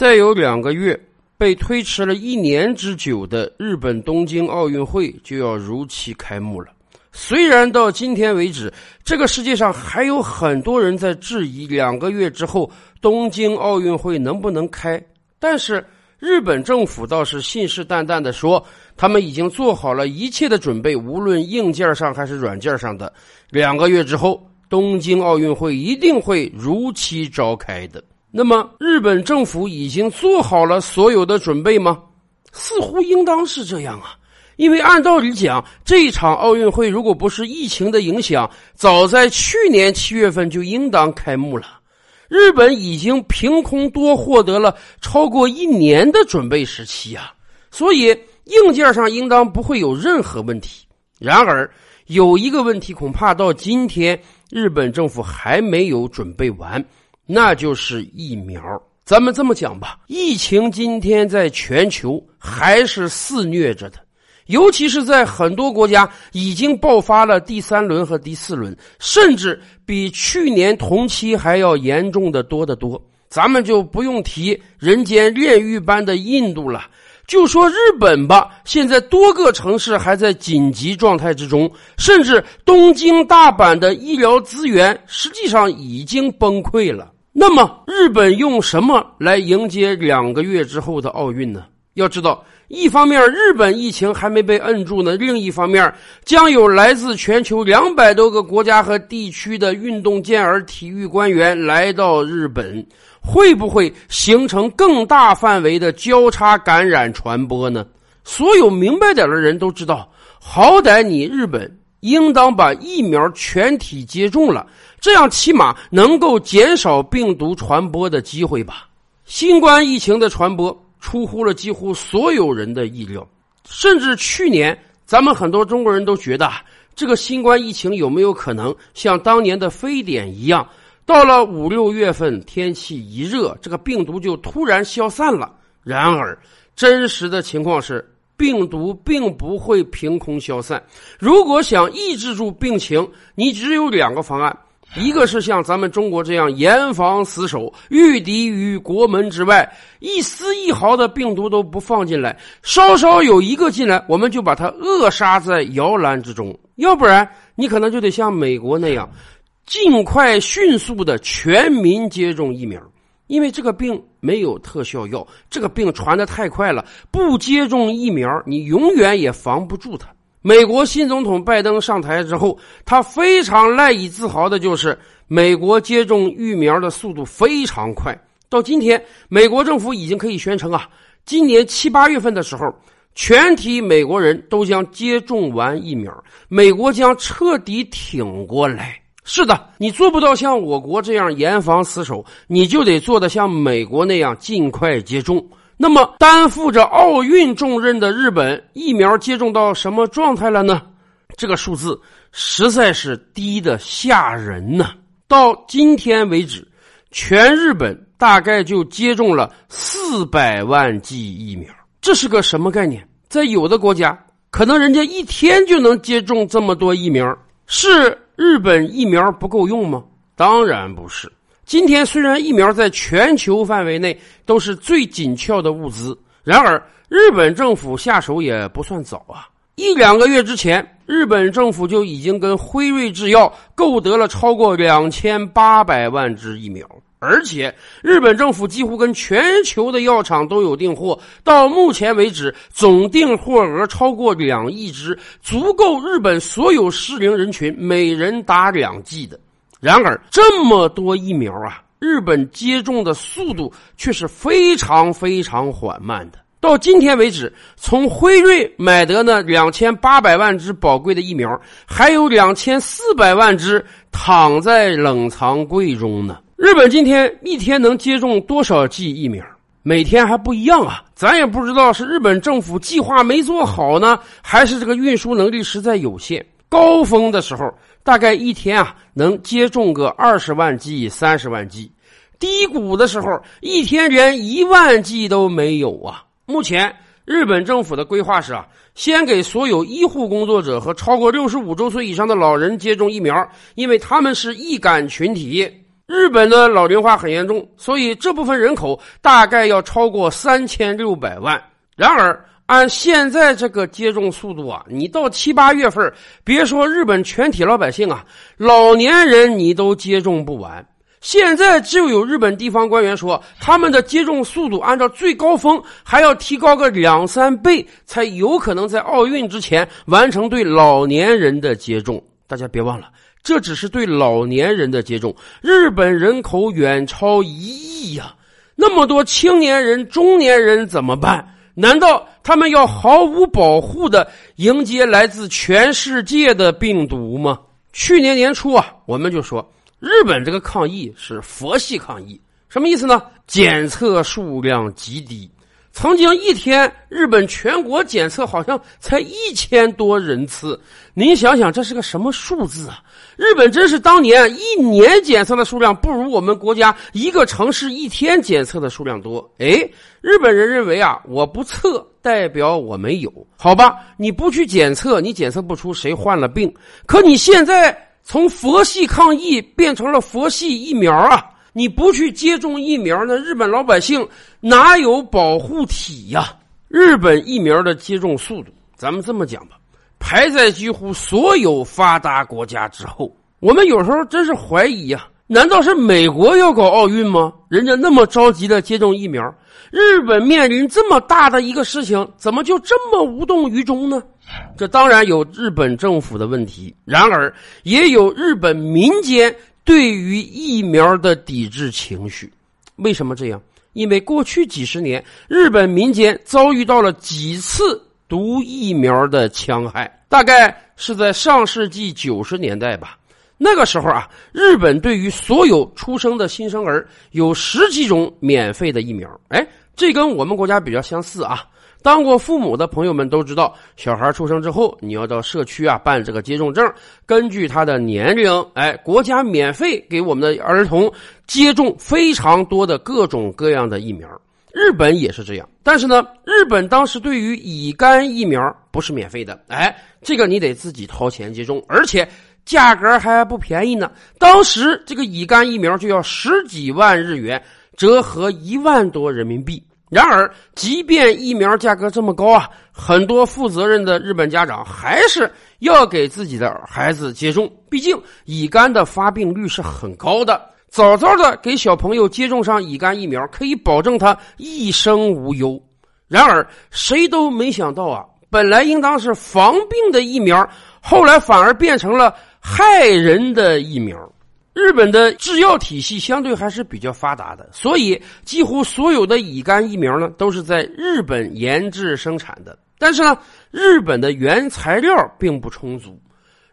再有两个月，被推迟了一年之久的日本东京奥运会就要如期开幕了。虽然到今天为止，这个世界上还有很多人在质疑两个月之后东京奥运会能不能开，但是日本政府倒是信誓旦旦的说，他们已经做好了一切的准备，无论硬件上还是软件上的，两个月之后东京奥运会一定会如期召开的。那么，日本政府已经做好了所有的准备吗？似乎应当是这样啊，因为按道理讲，这一场奥运会如果不是疫情的影响，早在去年七月份就应当开幕了。日本已经凭空多获得了超过一年的准备时期啊，所以硬件上应当不会有任何问题。然而，有一个问题，恐怕到今天日本政府还没有准备完。那就是疫苗。咱们这么讲吧，疫情今天在全球还是肆虐着的，尤其是在很多国家已经爆发了第三轮和第四轮，甚至比去年同期还要严重的多得多。咱们就不用提人间炼狱般的印度了。就说日本吧，现在多个城市还在紧急状态之中，甚至东京、大阪的医疗资源实际上已经崩溃了。那么，日本用什么来迎接两个月之后的奥运呢？要知道，一方面日本疫情还没被摁住呢，另一方面将有来自全球两百多个国家和地区的运动健儿体育官员来到日本，会不会形成更大范围的交叉感染传播呢？所有明白点的人都知道，好歹你日本。应当把疫苗全体接种了，这样起码能够减少病毒传播的机会吧。新冠疫情的传播出乎了几乎所有人的意料，甚至去年咱们很多中国人都觉得，这个新冠疫情有没有可能像当年的非典一样，到了五六月份天气一热，这个病毒就突然消散了？然而，真实的情况是。病毒并不会凭空消散。如果想抑制住病情，你只有两个方案：一个是像咱们中国这样严防死守，御敌于国门之外，一丝一毫的病毒都不放进来；稍稍有一个进来，我们就把它扼杀在摇篮之中。要不然，你可能就得像美国那样，尽快迅速的全民接种疫苗。因为这个病没有特效药，这个病传的太快了，不接种疫苗，你永远也防不住它。美国新总统拜登上台之后，他非常赖以自豪的就是美国接种疫苗的速度非常快。到今天，美国政府已经可以宣称啊，今年七八月份的时候，全体美国人都将接种完疫苗，美国将彻底挺过来。是的，你做不到像我国这样严防死守，你就得做的像美国那样尽快接种。那么，担负着奥运重任的日本，疫苗接种到什么状态了呢？这个数字实在是低的吓人呢。到今天为止，全日本大概就接种了四百万剂疫苗，这是个什么概念？在有的国家，可能人家一天就能接种这么多疫苗，是。日本疫苗不够用吗？当然不是。今天虽然疫苗在全球范围内都是最紧俏的物资，然而日本政府下手也不算早啊。一两个月之前，日本政府就已经跟辉瑞制药购得了超过两千八百万支疫苗。而且，日本政府几乎跟全球的药厂都有订货，到目前为止，总订货额超过两亿支，足够日本所有适龄人群每人打两剂的。然而，这么多疫苗啊，日本接种的速度却是非常非常缓慢的。到今天为止，从辉瑞买得那两千八百万支宝贵的疫苗，还有两千四百万支躺在冷藏柜中呢。日本今天一天能接种多少剂疫苗？每天还不一样啊！咱也不知道是日本政府计划没做好呢，还是这个运输能力实在有限。高峰的时候，大概一天啊能接种个二十万剂、三十万剂；低谷的时候，一天连一万剂都没有啊！目前日本政府的规划是啊，先给所有医护工作者和超过六十五周岁以上的老人接种疫苗，因为他们是易感群体。日本的老龄化很严重，所以这部分人口大概要超过三千六百万。然而，按现在这个接种速度啊，你到七八月份，别说日本全体老百姓啊，老年人你都接种不完。现在就有日本地方官员说，他们的接种速度按照最高峰还要提高个两三倍，才有可能在奥运之前完成对老年人的接种。大家别忘了。这只是对老年人的接种，日本人口远超一亿呀，那么多青年人、中年人怎么办？难道他们要毫无保护的迎接来自全世界的病毒吗？去年年初啊，我们就说日本这个抗疫是佛系抗疫，什么意思呢？检测数量极低。曾经一天，日本全国检测好像才一千多人次，您想想这是个什么数字啊？日本真是当年一年检测的数量不如我们国家一个城市一天检测的数量多。哎，日本人认为啊，我不测代表我没有，好吧？你不去检测，你检测不出谁患了病。可你现在从佛系抗疫变成了佛系疫苗啊！你不去接种疫苗，那日本老百姓哪有保护体呀？日本疫苗的接种速度，咱们这么讲吧，排在几乎所有发达国家之后。我们有时候真是怀疑呀，难道是美国要搞奥运吗？人家那么着急的接种疫苗，日本面临这么大的一个事情，怎么就这么无动于衷呢？这当然有日本政府的问题，然而也有日本民间。对于疫苗的抵制情绪，为什么这样？因为过去几十年，日本民间遭遇到了几次毒疫苗的戕害，大概是在上世纪九十年代吧。那个时候啊，日本对于所有出生的新生儿有十几种免费的疫苗。哎，这跟我们国家比较相似啊。当过父母的朋友们都知道，小孩出生之后，你要到社区啊办这个接种证，根据他的年龄，哎，国家免费给我们的儿童接种非常多的各种各样的疫苗。日本也是这样，但是呢，日本当时对于乙肝疫苗不是免费的，哎，这个你得自己掏钱接种，而且价格还不便宜呢。当时这个乙肝疫苗就要十几万日元，折合一万多人民币。然而，即便疫苗价格这么高啊，很多负责任的日本家长还是要给自己的孩子接种。毕竟，乙肝的发病率是很高的，早早的给小朋友接种上乙肝疫苗，可以保证他一生无忧。然而，谁都没想到啊，本来应当是防病的疫苗，后来反而变成了害人的疫苗。日本的制药体系相对还是比较发达的，所以几乎所有的乙肝疫苗呢都是在日本研制生产的。但是呢，日本的原材料并不充足，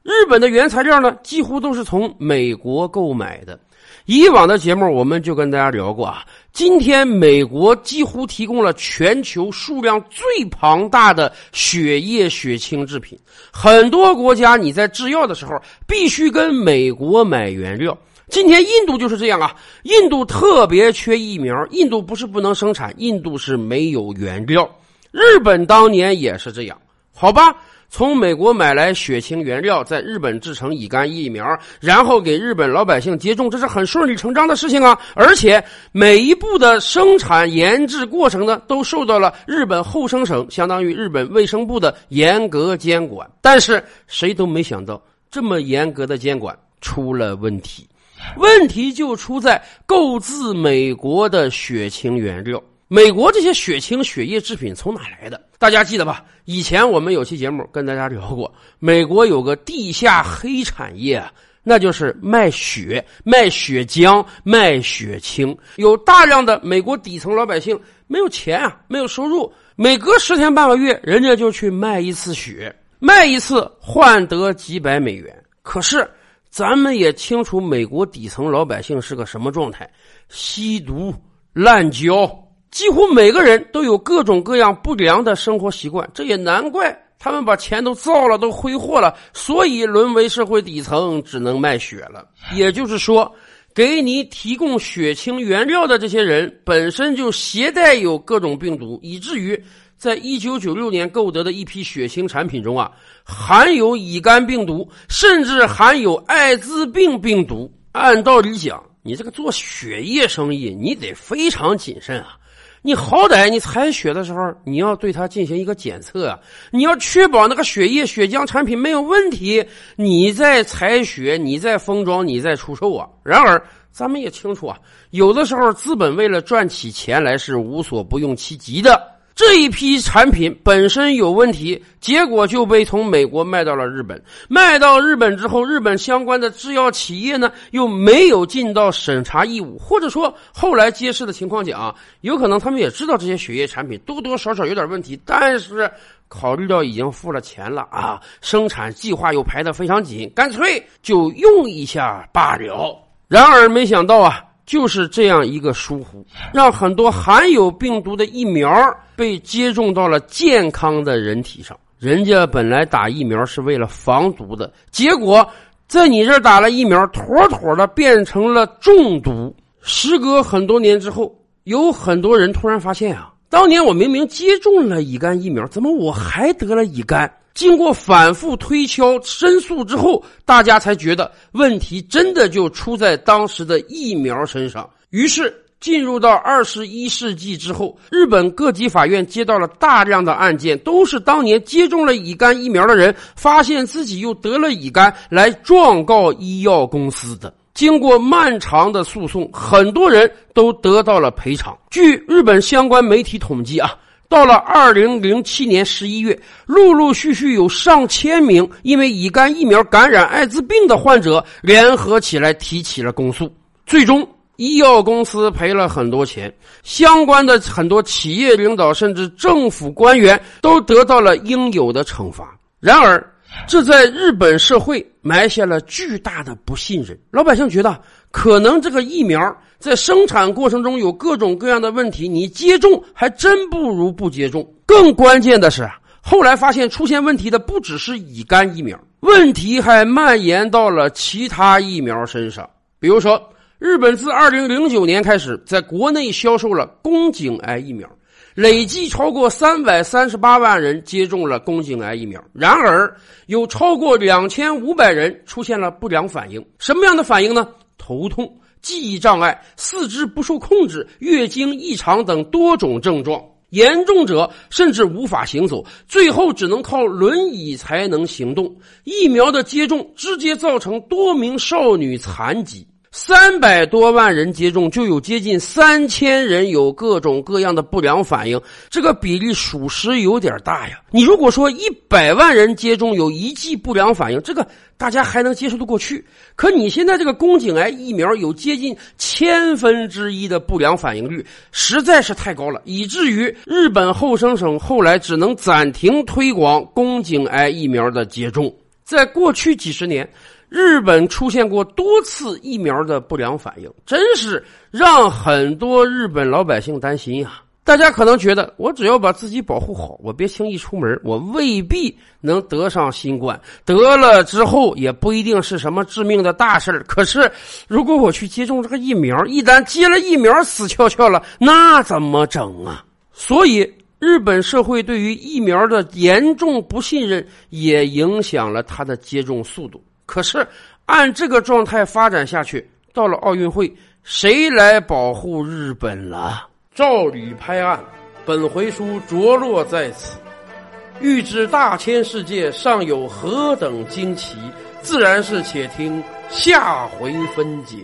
日本的原材料呢几乎都是从美国购买的。以往的节目我们就跟大家聊过啊，今天美国几乎提供了全球数量最庞大的血液血清制品，很多国家你在制药的时候必须跟美国买原料。今天印度就是这样啊，印度特别缺疫苗，印度不是不能生产，印度是没有原料。日本当年也是这样，好吧。从美国买来血清原料，在日本制成乙肝疫苗，然后给日本老百姓接种，这是很顺理成章的事情啊！而且每一步的生产研制过程呢，都受到了日本后生省，相当于日本卫生部的严格监管。但是谁都没想到，这么严格的监管出了问题，问题就出在购自美国的血清原料。美国这些血清血液制品从哪来的？大家记得吧？以前我们有期节目跟大家聊过，美国有个地下黑产业，那就是卖血、卖血浆、卖血清。有大量的美国底层老百姓没有钱啊，没有收入，每隔十天半个月，人家就去卖一次血，卖一次换得几百美元。可是咱们也清楚，美国底层老百姓是个什么状态：吸毒、滥交。几乎每个人都有各种各样不良的生活习惯，这也难怪他们把钱都造了，都挥霍了，所以沦为社会底层，只能卖血了。也就是说，给你提供血清原料的这些人本身就携带有各种病毒，以至于在一九九六年购得的一批血清产品中啊，含有乙肝病毒，甚至含有艾滋病病毒。按道理讲。你这个做血液生意，你得非常谨慎啊。你好歹你采血的时候，你要对它进行一个检测啊，你要确保那个血液、血浆产品没有问题，你再采血，你再封装，你再出售啊。然而，咱们也清楚啊，有的时候资本为了赚起钱来是无所不用其极的。这一批产品本身有问题，结果就被从美国卖到了日本。卖到日本之后，日本相关的制药企业呢又没有尽到审查义务，或者说后来揭示的情况讲，有可能他们也知道这些血液产品多多少少有点问题，但是考虑到已经付了钱了啊，生产计划又排得非常紧，干脆就用一下罢了。然而没想到啊。就是这样一个疏忽，让很多含有病毒的疫苗被接种到了健康的人体上。人家本来打疫苗是为了防毒的，结果在你这打了疫苗，妥妥的变成了中毒。时隔很多年之后，有很多人突然发现啊，当年我明明接种了乙肝疫苗，怎么我还得了乙肝？经过反复推敲申诉之后，大家才觉得问题真的就出在当时的疫苗身上。于是，进入到二十一世纪之后，日本各级法院接到了大量的案件，都是当年接种了乙肝疫苗的人发现自己又得了乙肝，来状告医药公司的。经过漫长的诉讼，很多人都得到了赔偿。据日本相关媒体统计啊。到了二零零七年十一月，陆陆续续有上千名因为乙肝疫苗感染艾滋病的患者联合起来提起了公诉。最终，医药公司赔了很多钱，相关的很多企业领导甚至政府官员都得到了应有的惩罚。然而，这在日本社会埋下了巨大的不信任。老百姓觉得，可能这个疫苗在生产过程中有各种各样的问题，你接种还真不如不接种。更关键的是，后来发现出现问题的不只是乙肝疫苗，问题还蔓延到了其他疫苗身上。比如说，日本自二零零九年开始在国内销售了宫颈癌疫苗。累计超过三百三十八万人接种了宫颈癌疫苗，然而有超过两千五百人出现了不良反应。什么样的反应呢？头痛、记忆障碍、四肢不受控制、月经异常等多种症状。严重者甚至无法行走，最后只能靠轮椅才能行动。疫苗的接种直接造成多名少女残疾。三百多万人接种，就有接近三千人有各种各样的不良反应，这个比例属实有点大呀。你如果说一百万人接种有一剂不良反应，这个大家还能接受得过去。可你现在这个宫颈癌疫苗有接近千分之一的不良反应率，实在是太高了，以至于日本后生省后来只能暂停推广宫颈癌疫苗的接种。在过去几十年。日本出现过多次疫苗的不良反应，真是让很多日本老百姓担心呀。大家可能觉得，我只要把自己保护好，我别轻易出门，我未必能得上新冠。得了之后，也不一定是什么致命的大事可是，如果我去接种这个疫苗，一旦接了疫苗死翘翘了，那怎么整啊？所以，日本社会对于疫苗的严重不信任，也影响了它的接种速度。可是，按这个状态发展下去，到了奥运会，谁来保护日本了？照理拍案，本回书着落在此。欲知大千世界尚有何等惊奇，自然是且听下回分解。